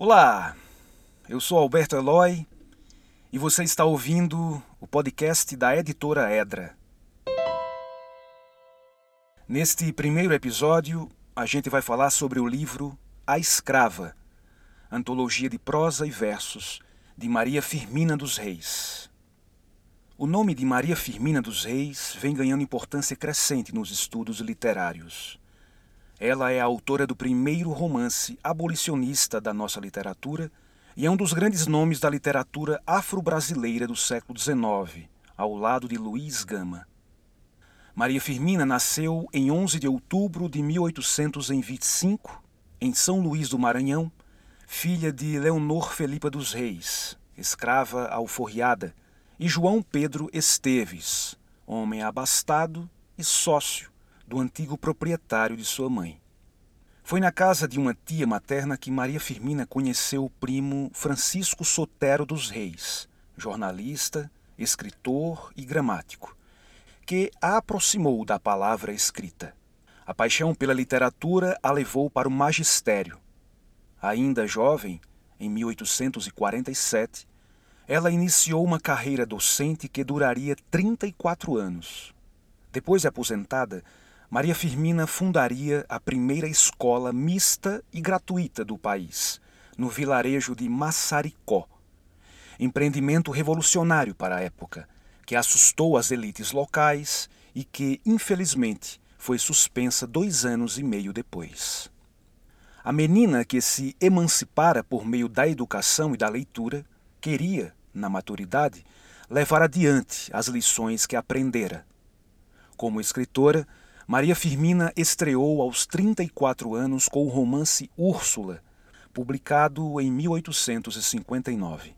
Olá, eu sou Alberto Eloy e você está ouvindo o podcast da editora Edra. Neste primeiro episódio, a gente vai falar sobre o livro A Escrava, antologia de prosa e versos de Maria Firmina dos Reis. O nome de Maria Firmina dos Reis vem ganhando importância crescente nos estudos literários. Ela é a autora do primeiro romance abolicionista da nossa literatura e é um dos grandes nomes da literatura afro-brasileira do século XIX, ao lado de Luiz Gama. Maria Firmina nasceu em 11 de outubro de 1825, em São Luís do Maranhão, filha de Leonor Felipa dos Reis, escrava alforriada, e João Pedro Esteves, homem abastado e sócio do antigo proprietário de sua mãe. Foi na casa de uma tia materna que Maria Firmina conheceu o primo Francisco Sotero dos Reis, jornalista, escritor e gramático, que a aproximou da palavra escrita. A paixão pela literatura a levou para o magistério. Ainda jovem, em 1847, ela iniciou uma carreira docente que duraria 34 anos. Depois de aposentada, Maria Firmina fundaria a primeira escola mista e gratuita do país, no vilarejo de Massaricó. Empreendimento revolucionário para a época, que assustou as elites locais e que, infelizmente, foi suspensa dois anos e meio depois. A menina que se emancipara por meio da educação e da leitura queria, na maturidade, levar adiante as lições que aprendera. Como escritora, Maria Firmina estreou aos 34 anos com o romance Úrsula, publicado em 1859.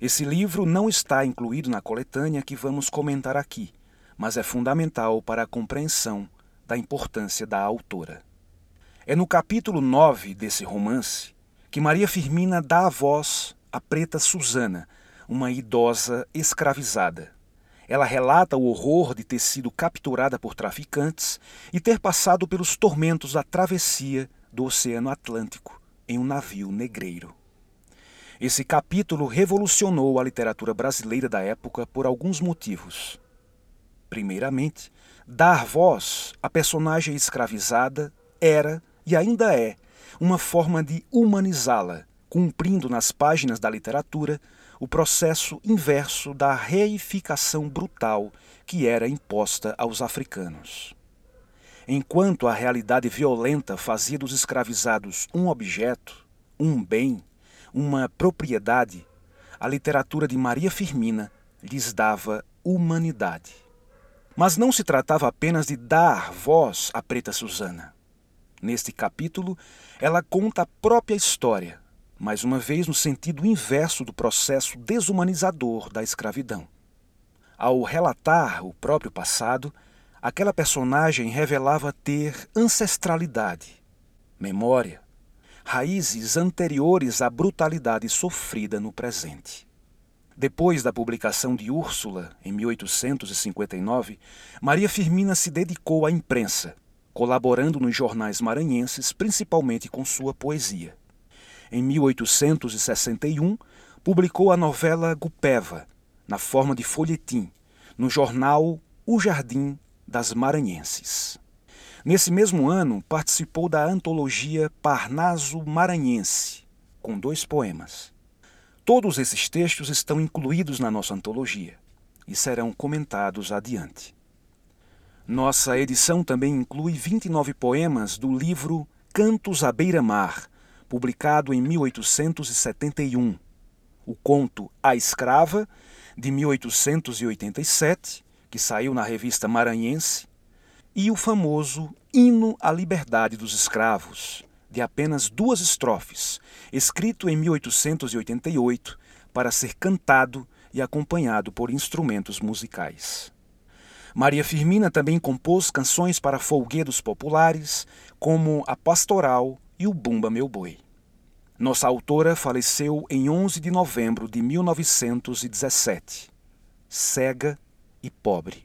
Esse livro não está incluído na coletânea que vamos comentar aqui, mas é fundamental para a compreensão da importância da autora. É no capítulo 9 desse romance que Maria Firmina dá a voz à preta Susana, uma idosa escravizada. Ela relata o horror de ter sido capturada por traficantes e ter passado pelos tormentos da travessia do Oceano Atlântico em um navio negreiro. Esse capítulo revolucionou a literatura brasileira da época por alguns motivos. Primeiramente, dar voz à personagem escravizada era e ainda é uma forma de humanizá-la, cumprindo nas páginas da literatura o processo inverso da reificação brutal que era imposta aos africanos. Enquanto a realidade violenta fazia dos escravizados um objeto, um bem, uma propriedade, a literatura de Maria Firmina lhes dava humanidade. Mas não se tratava apenas de dar voz à preta Susana. Neste capítulo, ela conta a própria história, mais uma vez no sentido inverso do processo desumanizador da escravidão. Ao relatar o próprio passado, aquela personagem revelava ter ancestralidade, memória, raízes anteriores à brutalidade sofrida no presente. Depois da publicação de Úrsula, em 1859, Maria Firmina se dedicou à imprensa, colaborando nos jornais maranhenses, principalmente com sua poesia em 1861, publicou a novela Gupeva, na forma de folhetim, no jornal O Jardim das Maranhenses. Nesse mesmo ano, participou da antologia Parnaso Maranhense, com dois poemas. Todos esses textos estão incluídos na nossa antologia e serão comentados adiante. Nossa edição também inclui 29 poemas do livro Cantos à Beira-Mar, publicado em 1871, o conto A Escrava, de 1887, que saiu na revista Maranhense, e o famoso Hino à Liberdade dos Escravos, de apenas duas estrofes, escrito em 1888 para ser cantado e acompanhado por instrumentos musicais. Maria Firmina também compôs canções para folguedos populares, como a Pastoral e o Bumba Meu Boi. Nossa autora faleceu em 11 de novembro de 1917, cega e pobre.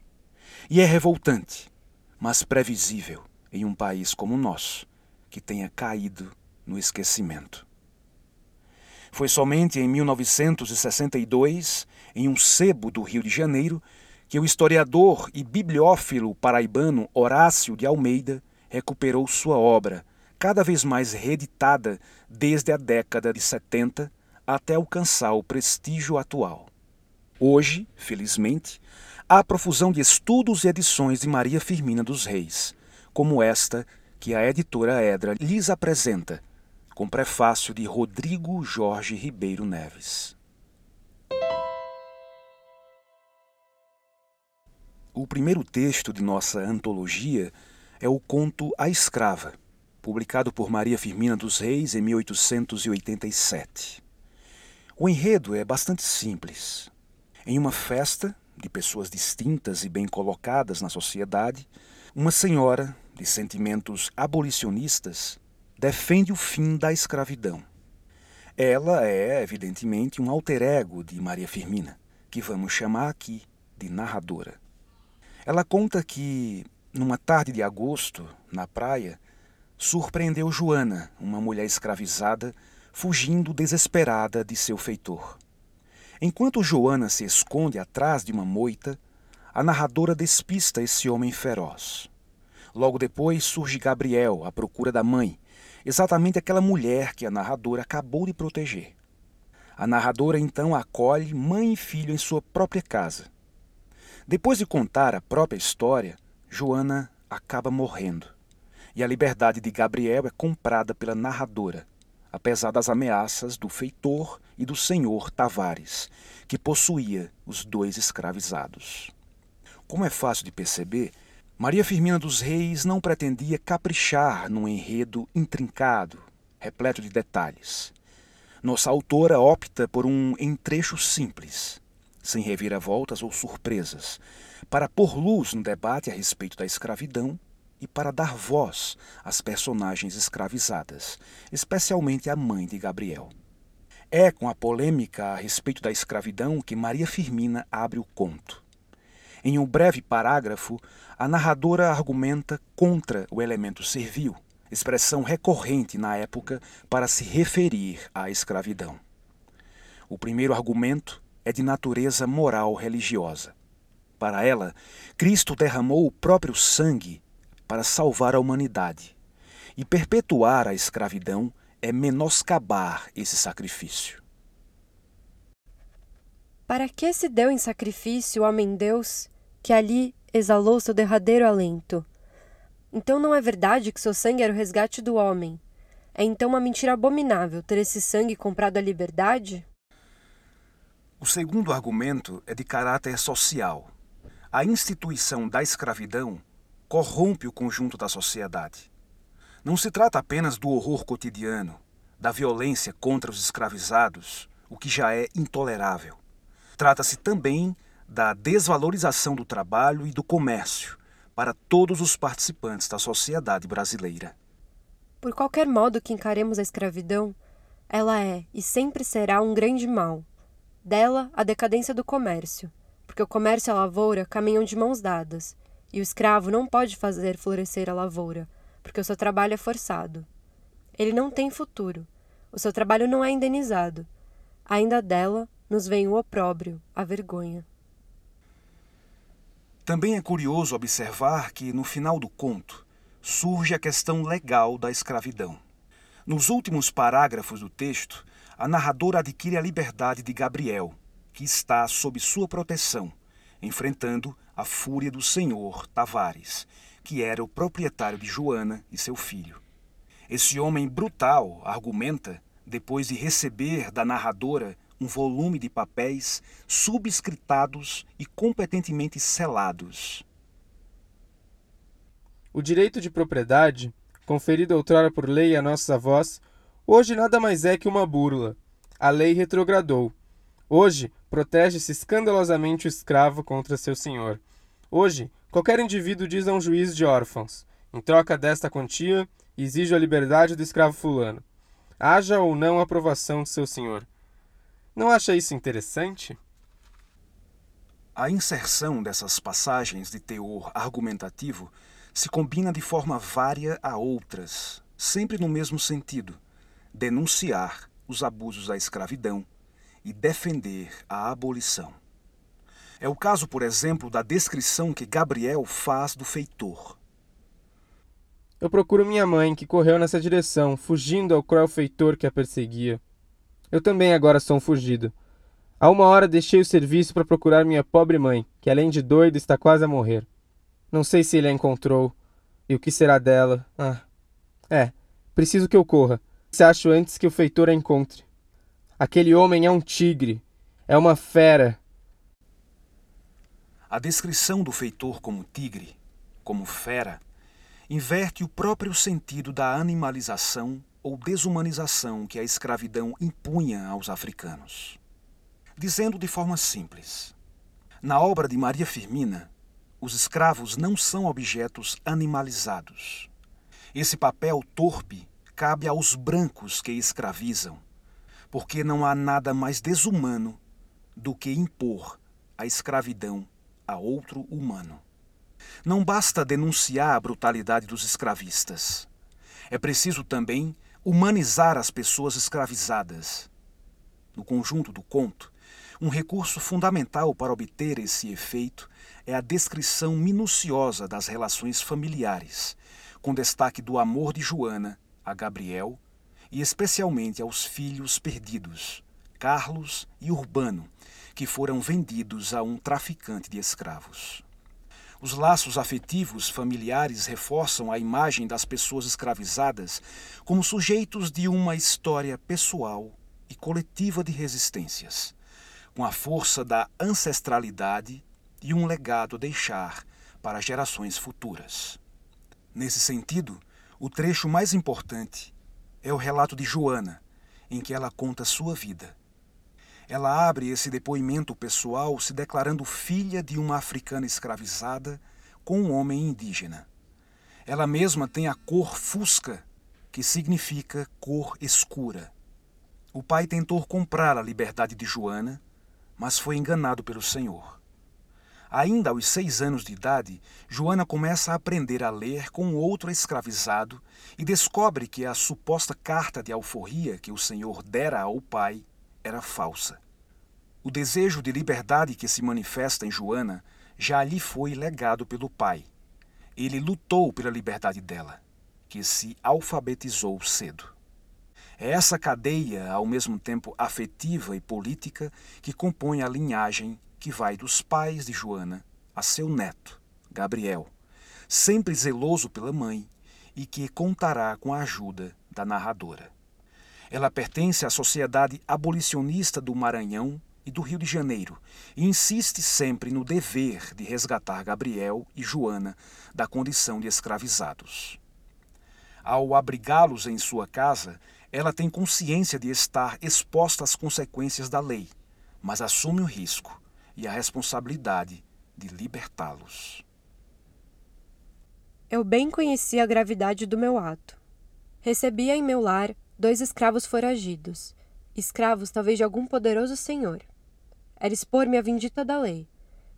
E é revoltante, mas previsível em um país como o nosso, que tenha caído no esquecimento. Foi somente em 1962, em um sebo do Rio de Janeiro, que o historiador e bibliófilo paraibano Horácio de Almeida recuperou sua obra, cada vez mais reeditada desde a década de 70 até alcançar o prestígio atual. Hoje, felizmente, há profusão de estudos e edições de Maria Firmina dos Reis, como esta que a editora Edra lhes apresenta, com prefácio de Rodrigo Jorge Ribeiro Neves. O primeiro texto de nossa antologia é o conto A Escrava, publicado por Maria Firmina dos Reis em 1887. O enredo é bastante simples. Em uma festa de pessoas distintas e bem colocadas na sociedade, uma senhora de sentimentos abolicionistas defende o fim da escravidão. Ela é, evidentemente, um alter ego de Maria Firmina, que vamos chamar aqui de narradora. Ela conta que, numa tarde de agosto, na praia, surpreendeu Joana, uma mulher escravizada, fugindo desesperada de seu feitor. Enquanto Joana se esconde atrás de uma moita, a narradora despista esse homem feroz. Logo depois surge Gabriel à procura da mãe, exatamente aquela mulher que a narradora acabou de proteger. A narradora então acolhe mãe e filho em sua própria casa. Depois de contar a própria história, Joana acaba morrendo. E a liberdade de Gabriel é comprada pela narradora, apesar das ameaças do feitor e do senhor Tavares, que possuía os dois escravizados. Como é fácil de perceber, Maria Firmina dos Reis não pretendia caprichar num enredo intrincado, repleto de detalhes. Nossa autora opta por um entrecho simples, sem reviravoltas ou surpresas, para pôr luz no debate a respeito da escravidão e para dar voz às personagens escravizadas, especialmente a mãe de Gabriel. É com a polêmica a respeito da escravidão que Maria Firmina abre o conto. Em um breve parágrafo, a narradora argumenta contra o elemento servil, expressão recorrente na época para se referir à escravidão. O primeiro argumento é de natureza moral religiosa. Para ela, Cristo derramou o próprio sangue para salvar a humanidade, e perpetuar a escravidão é menoscabar esse sacrifício. Para que se deu em sacrifício o homem-deus que ali exalou seu derradeiro alento? Então não é verdade que seu sangue era o resgate do homem? É então uma mentira abominável ter esse sangue comprado à liberdade? O segundo argumento é de caráter social. A instituição da escravidão corrompe o conjunto da sociedade. Não se trata apenas do horror cotidiano, da violência contra os escravizados, o que já é intolerável. Trata-se também da desvalorização do trabalho e do comércio para todos os participantes da sociedade brasileira. Por qualquer modo que encaremos a escravidão, ela é e sempre será um grande mal. Dela, a decadência do comércio, porque o comércio e a lavoura caminham de mãos dadas, e o escravo não pode fazer florescer a lavoura, porque o seu trabalho é forçado. Ele não tem futuro, o seu trabalho não é indenizado. Ainda dela, nos vem o opróbrio, a vergonha. Também é curioso observar que, no final do conto, surge a questão legal da escravidão. Nos últimos parágrafos do texto, a narradora adquire a liberdade de Gabriel, que está sob sua proteção, enfrentando a fúria do senhor Tavares, que era o proprietário de Joana e seu filho. Esse homem brutal argumenta, depois de receber da narradora um volume de papéis subscritados e competentemente selados. O direito de propriedade, conferido outrora por lei a nossos avós, hoje nada mais é que uma burla. A lei retrogradou. Hoje, protege-se escandalosamente o escravo contra seu senhor. Hoje, qualquer indivíduo diz a um juiz de órfãos: em troca desta quantia, exijo a liberdade do escravo fulano. Haja ou não aprovação de seu senhor. Não acha isso interessante? A inserção dessas passagens de teor argumentativo se combina de forma vária a outras, sempre no mesmo sentido: denunciar os abusos da escravidão e defender a abolição. É o caso, por exemplo, da descrição que Gabriel faz do feitor. Eu procuro minha mãe, que correu nessa direção, fugindo ao cruel feitor que a perseguia. Eu também agora sou um fugido. Há uma hora deixei o serviço para procurar minha pobre mãe, que além de doida está quase a morrer. Não sei se ele a encontrou. E o que será dela? Ah. É, preciso que eu corra. Se acho antes que o feitor a encontre. Aquele homem é um tigre. É uma fera. A descrição do feitor como tigre, como fera, inverte o próprio sentido da animalização ou desumanização que a escravidão impunha aos africanos. Dizendo de forma simples, na obra de Maria Firmina, os escravos não são objetos animalizados. Esse papel torpe cabe aos brancos que escravizam, porque não há nada mais desumano do que impor a escravidão a outro humano. Não basta denunciar a brutalidade dos escravistas. É preciso também humanizar as pessoas escravizadas. No conjunto do conto, um recurso fundamental para obter esse efeito é a descrição minuciosa das relações familiares, com destaque do amor de Joana a Gabriel e especialmente aos filhos perdidos, Carlos e Urbano, que foram vendidos a um traficante de escravos. Os laços afetivos familiares reforçam a imagem das pessoas escravizadas como sujeitos de uma história pessoal e coletiva de resistências, com a força da ancestralidade e um legado a deixar para gerações futuras. Nesse sentido, o trecho mais importante é o relato de Joana, em que ela conta sua vida ela abre esse depoimento pessoal se declarando filha de uma africana escravizada com um homem indígena. Ela mesma tem a cor fusca, que significa cor escura. O pai tentou comprar a liberdade de Joana, mas foi enganado pelo Senhor. Ainda aos seis anos de idade, Joana começa a aprender a ler com outro escravizado e descobre que a suposta carta de alforria que o Senhor dera ao pai era falsa. O desejo de liberdade que se manifesta em Joana já lhe foi legado pelo pai. Ele lutou pela liberdade dela, que se alfabetizou cedo. É essa cadeia, ao mesmo tempo afetiva e política, que compõe a linhagem que vai dos pais de Joana a seu neto, Gabriel, sempre zeloso pela mãe e que contará com a ajuda da narradora. Ela pertence à Sociedade Abolicionista do Maranhão e do Rio de Janeiro e insiste sempre no dever de resgatar Gabriel e Joana da condição de escravizados. Ao abrigá-los em sua casa, ela tem consciência de estar exposta às consequências da lei, mas assume o risco e a responsabilidade de libertá-los. Eu bem conhecia a gravidade do meu ato. Recebia em meu lar dois escravos foragidos, escravos talvez de algum poderoso senhor. Era expor-me à vindita da lei,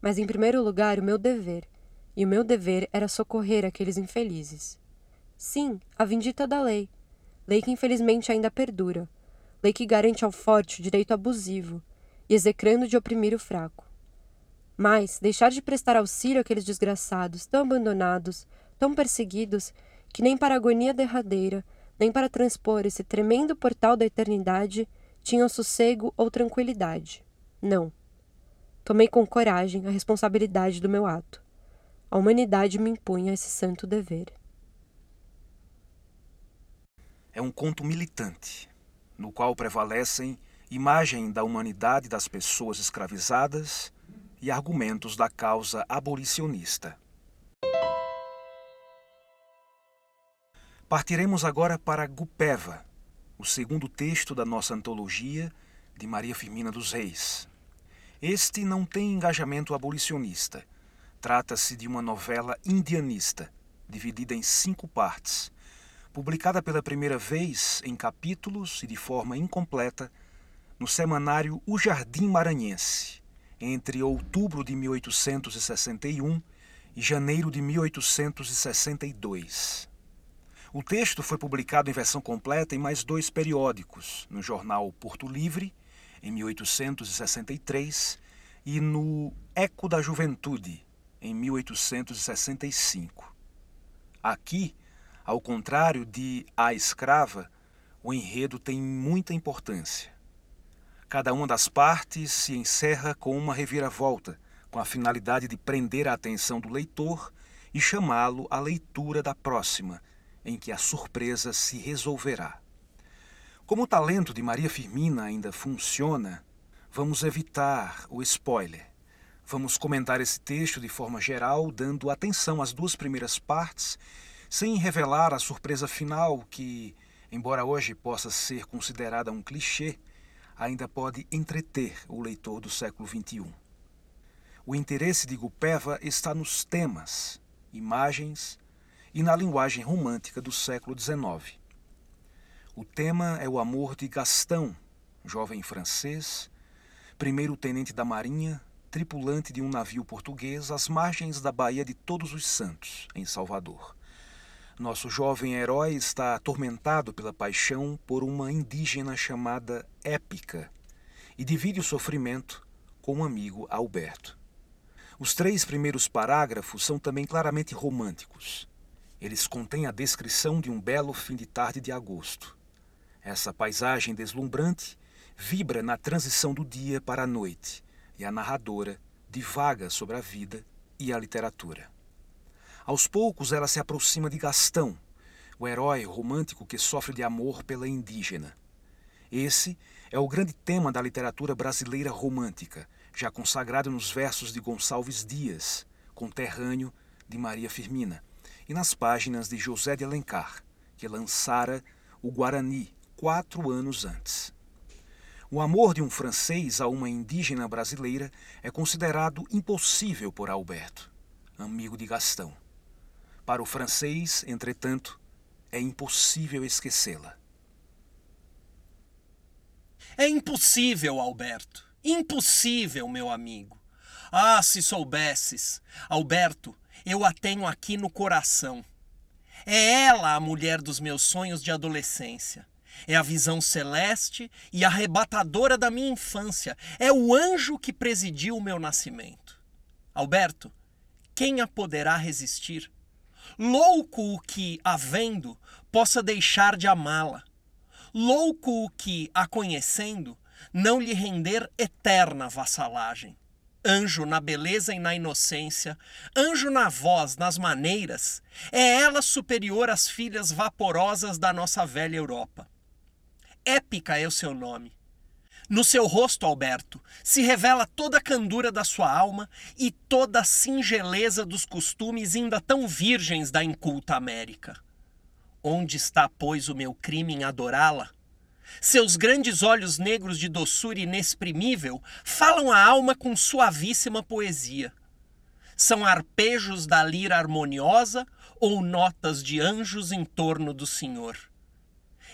mas em primeiro lugar o meu dever, e o meu dever era socorrer aqueles infelizes. Sim, a vindita da lei, lei que infelizmente ainda perdura, lei que garante ao forte o direito abusivo, e execrando de oprimir o fraco. Mas deixar de prestar auxílio àqueles desgraçados, tão abandonados, tão perseguidos, que nem para a agonia derradeira nem para transpor esse tremendo portal da eternidade tinham sossego ou tranquilidade. Não. Tomei com coragem a responsabilidade do meu ato. A humanidade me impunha esse santo dever. É um conto militante, no qual prevalecem imagem da humanidade das pessoas escravizadas e argumentos da causa abolicionista. Partiremos agora para Gupeva, o segundo texto da nossa antologia de Maria Firmina dos Reis. Este não tem engajamento abolicionista. Trata-se de uma novela indianista, dividida em cinco partes, publicada pela primeira vez em capítulos e de forma incompleta no semanário O Jardim Maranhense, entre outubro de 1861 e janeiro de 1862. O texto foi publicado em versão completa em mais dois periódicos, no jornal Porto Livre, em 1863, e no Eco da Juventude, em 1865. Aqui, ao contrário de A Escrava, o enredo tem muita importância. Cada uma das partes se encerra com uma reviravolta, com a finalidade de prender a atenção do leitor e chamá-lo à leitura da próxima, em que a surpresa se resolverá. Como o talento de Maria Firmina ainda funciona, vamos evitar o spoiler. Vamos comentar esse texto de forma geral, dando atenção às duas primeiras partes, sem revelar a surpresa final que, embora hoje possa ser considerada um clichê, ainda pode entreter o leitor do século XXI. O interesse de Gupeva está nos temas, imagens e na linguagem romântica do século XIX. O tema é o amor de Gastão, jovem francês, primeiro-tenente da Marinha, tripulante de um navio português às margens da Baía de Todos os Santos, em Salvador. Nosso jovem herói está atormentado pela paixão por uma indígena chamada Épica e divide o sofrimento com um amigo Alberto. Os três primeiros parágrafos são também claramente românticos. Eles contêm a descrição de um belo fim de tarde de agosto. Essa paisagem deslumbrante vibra na transição do dia para a noite e a narradora divaga sobre a vida e a literatura. Aos poucos ela se aproxima de Gastão, o herói romântico que sofre de amor pela indígena. Esse é o grande tema da literatura brasileira romântica, já consagrado nos versos de Gonçalves Dias, conterrâneo de Maria Firmina, e nas páginas de José de Alencar, que lançara o Guarani quatro anos antes. O amor de um francês a uma indígena brasileira é considerado impossível por Alberto, amigo de Gastão. Para o francês, entretanto, é impossível esquecê-la. É impossível, Alberto. Impossível, meu amigo. Ah, se soubesses, Alberto, eu a tenho aqui no coração. É ela a mulher dos meus sonhos de adolescência. É a visão celeste e arrebatadora da minha infância. É o anjo que presidiu o meu nascimento. Alberto, quem a poderá resistir? Louco o que, a vendo, possa deixar de amá-la. Louco o que, a conhecendo, não lhe render eterna vassalagem. Anjo na beleza e na inocência, anjo na voz, nas maneiras, é ela superior às filhas vaporosas da nossa velha Europa. Épica é o seu nome. No seu rosto, Alberto, se revela toda a candura da sua alma e toda a singeleza dos costumes ainda tão virgens da inculta América. Onde está, pois, o meu crime em adorá-la? Seus grandes olhos negros de doçura inexprimível falam a alma com suavíssima poesia. São arpejos da lira harmoniosa ou notas de anjos em torno do Senhor.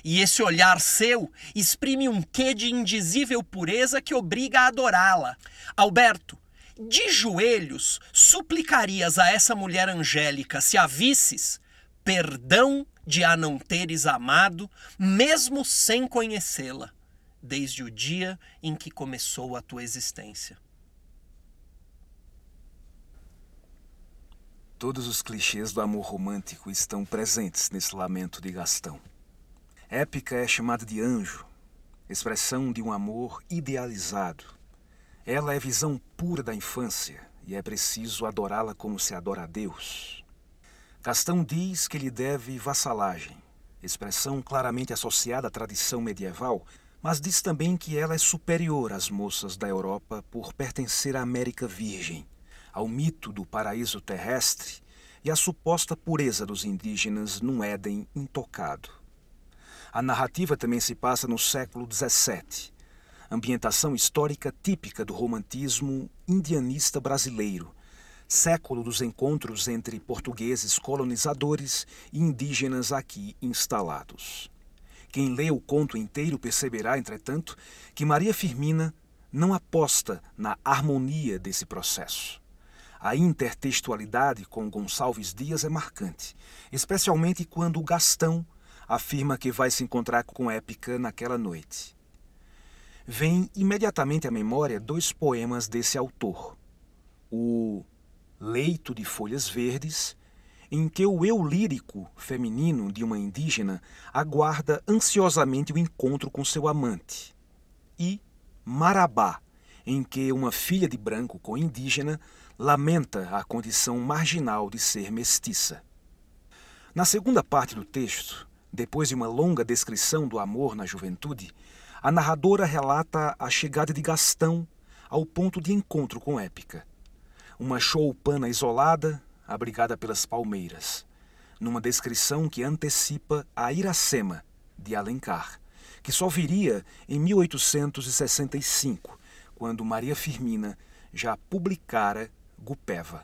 E esse olhar seu exprime um quê de indizível pureza que obriga a adorá-la. Alberto, de joelhos suplicarias a essa mulher angélica, se a visses, perdão de a não teres amado, mesmo sem conhecê-la, desde o dia em que começou a tua existência. Todos os clichês do amor romântico estão presentes nesse lamento de Gastão. Épica é chamada de anjo, expressão de um amor idealizado. Ela é visão pura da infância e é preciso adorá-la como se adora a Deus. Castão diz que lhe deve vassalagem, expressão claramente associada à tradição medieval, mas diz também que ela é superior às moças da Europa por pertencer à América Virgem, ao mito do paraíso terrestre e à suposta pureza dos indígenas num Éden intocado. A narrativa também se passa no século XVII, ambientação histórica típica do romantismo indianista brasileiro, século dos encontros entre portugueses colonizadores e indígenas aqui instalados. Quem lê o conto inteiro perceberá, entretanto, que Maria Firmina não aposta na harmonia desse processo. A intertextualidade com Gonçalves Dias é marcante, especialmente quando Gastão afirma que vai se encontrar com Épica naquela noite. Vem imediatamente à memória dois poemas desse autor. O Leito de Folhas Verdes, em que o eu lírico feminino de uma indígena aguarda ansiosamente o encontro com seu amante, e Marabá, em que uma filha de branco com indígena lamenta a condição marginal de ser mestiça. Na segunda parte do texto, depois de uma longa descrição do amor na juventude, a narradora relata a chegada de Gastão ao ponto de encontro com Épica. Uma choupana isolada, abrigada pelas palmeiras, numa descrição que antecipa a Iracema, de Alencar, que só viria em 1865, quando Maria Firmina já publicara Gupeva.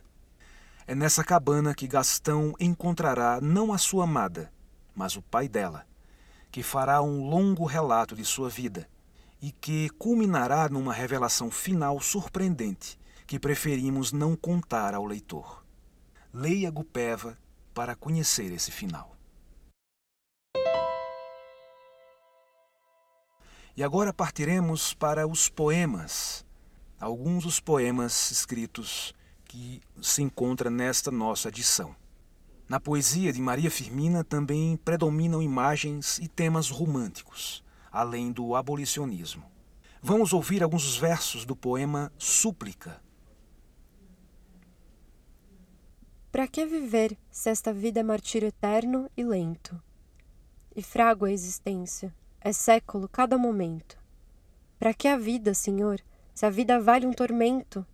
É nessa cabana que Gastão encontrará não a sua amada, mas o pai dela, que fará um longo relato de sua vida e que culminará numa revelação final surpreendente que preferimos não contar ao leitor. Leia Gupeva para conhecer esse final. E agora partiremos para os poemas, alguns dos poemas escritos que se encontram nesta nossa edição. Na poesia de Maria Firmina também predominam imagens e temas românticos, além do abolicionismo. Vamos ouvir alguns versos do poema Súplica. Para que viver se esta vida é martírio eterno e lento? E frago a existência, é século cada momento. Para que a vida, Senhor, se a vida vale um tormento?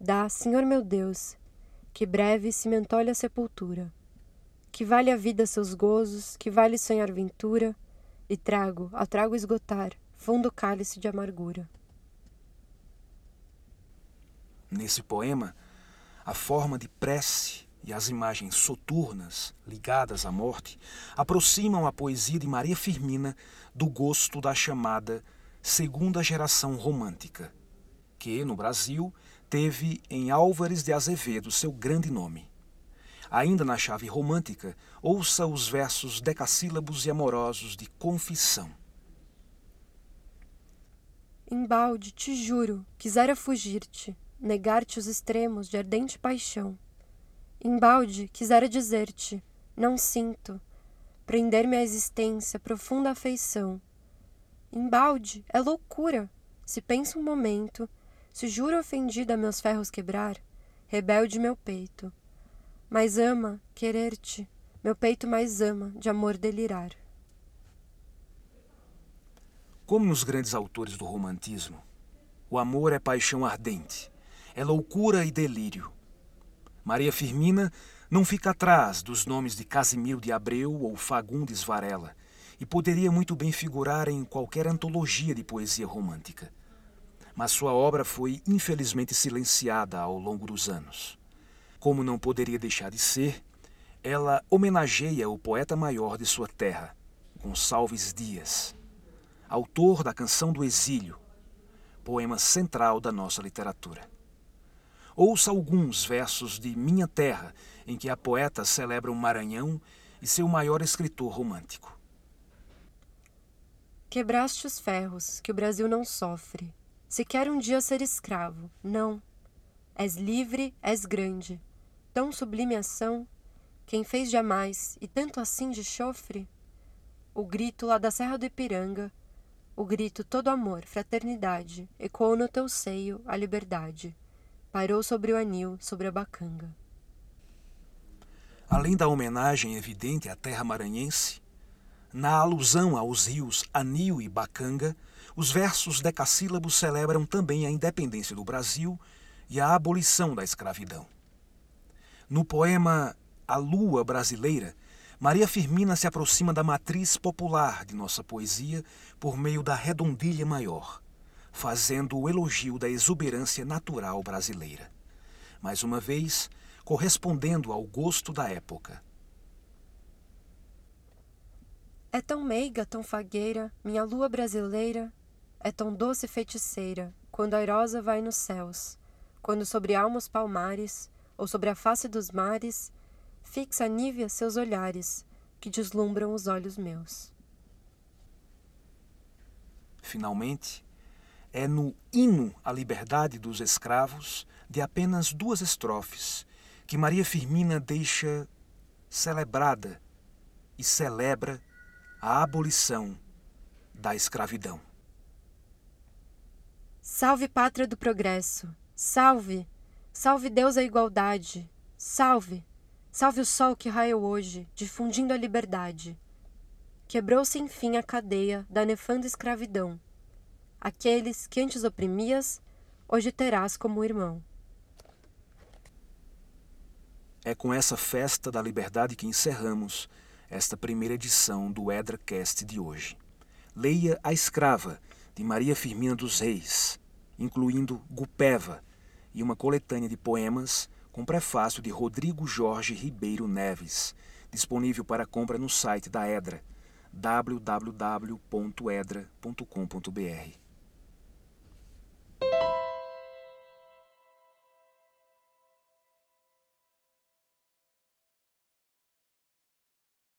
Dá, Senhor meu Deus, que breve se mentolhe a sepultura. Que vale a vida seus gozos, que vale sonhar ventura, e trago, a trago esgotar, fundo cálice de amargura. Nesse poema, a forma de prece e as imagens soturnas ligadas à morte aproximam a poesia de Maria Firmina do gosto da chamada segunda geração romântica, que, no Brasil, teve em Álvares de Azevedo seu grande nome. Ainda na chave romântica, ouça os versos decassílabos e amorosos de Confissão. Embalde, te juro, quisera fugir-te, negar-te os extremos de ardente paixão. Embalde, quisera dizer-te, não sinto, prender-me à existência profunda afeição. Embalde, é loucura, se penso um momento, se juro ofendida meus ferros quebrar, rebelde meu peito. Mas ama, querer-te, meu peito mais ama, de amor delirar. Como nos grandes autores do romantismo, o amor é paixão ardente, é loucura e delírio. Maria Firmina não fica atrás dos nomes de Casimiro de Abreu ou Fagundes Varela e poderia muito bem figurar em qualquer antologia de poesia romântica mas sua obra foi infelizmente silenciada ao longo dos anos. Como não poderia deixar de ser, ela homenageia o poeta maior de sua terra, Gonçalves Dias, autor da Canção do Exílio, poema central da nossa literatura. Ouça alguns versos de Minha Terra, em que a poeta celebra o Maranhão e seu maior escritor romântico. Quebraste os ferros que o Brasil não sofre, se quer um dia ser escravo, não. És livre, és grande. Tão sublime ação, quem fez jamais, e tanto assim de chofre? O grito lá da Serra do Ipiranga, o grito todo amor, fraternidade, ecoou no teu seio a liberdade. Parou sobre o anil, sobre a bacanga. Além da homenagem evidente à terra maranhense, na alusão aos rios Anil e Bacanga, os versos decassílabos celebram também a independência do Brasil e a abolição da escravidão. No poema A Lua Brasileira, Maria Firmina se aproxima da matriz popular de nossa poesia por meio da redondilha maior, fazendo o elogio da exuberância natural brasileira. Mais uma vez, correspondendo ao gosto da época. É tão meiga, tão fagueira, minha lua brasileira, é tão doce feiticeira, quando airosa vai nos céus, quando sobre almos palmares, ou sobre a face dos mares, fixa Nívia seus olhares, que deslumbram os olhos meus. Finalmente, é no Hino à Liberdade dos Escravos, de apenas duas estrofes, que Maria Firmina deixa celebrada e celebra a abolição da escravidão. Salve pátria do progresso, salve, salve Deus a igualdade, salve, salve o sol que raiou hoje, difundindo a liberdade. Quebrou-se enfim a cadeia da nefanda escravidão. Aqueles que antes oprimias, hoje terás como irmão. É com essa festa da liberdade que encerramos esta primeira edição do EdraCast de hoje. Leia A Escrava, de Maria Firmina dos Reis, incluindo Gupeva e uma coletânea de poemas com prefácio de Rodrigo Jorge Ribeiro Neves, disponível para compra no site da Edra, www.edra.com.br.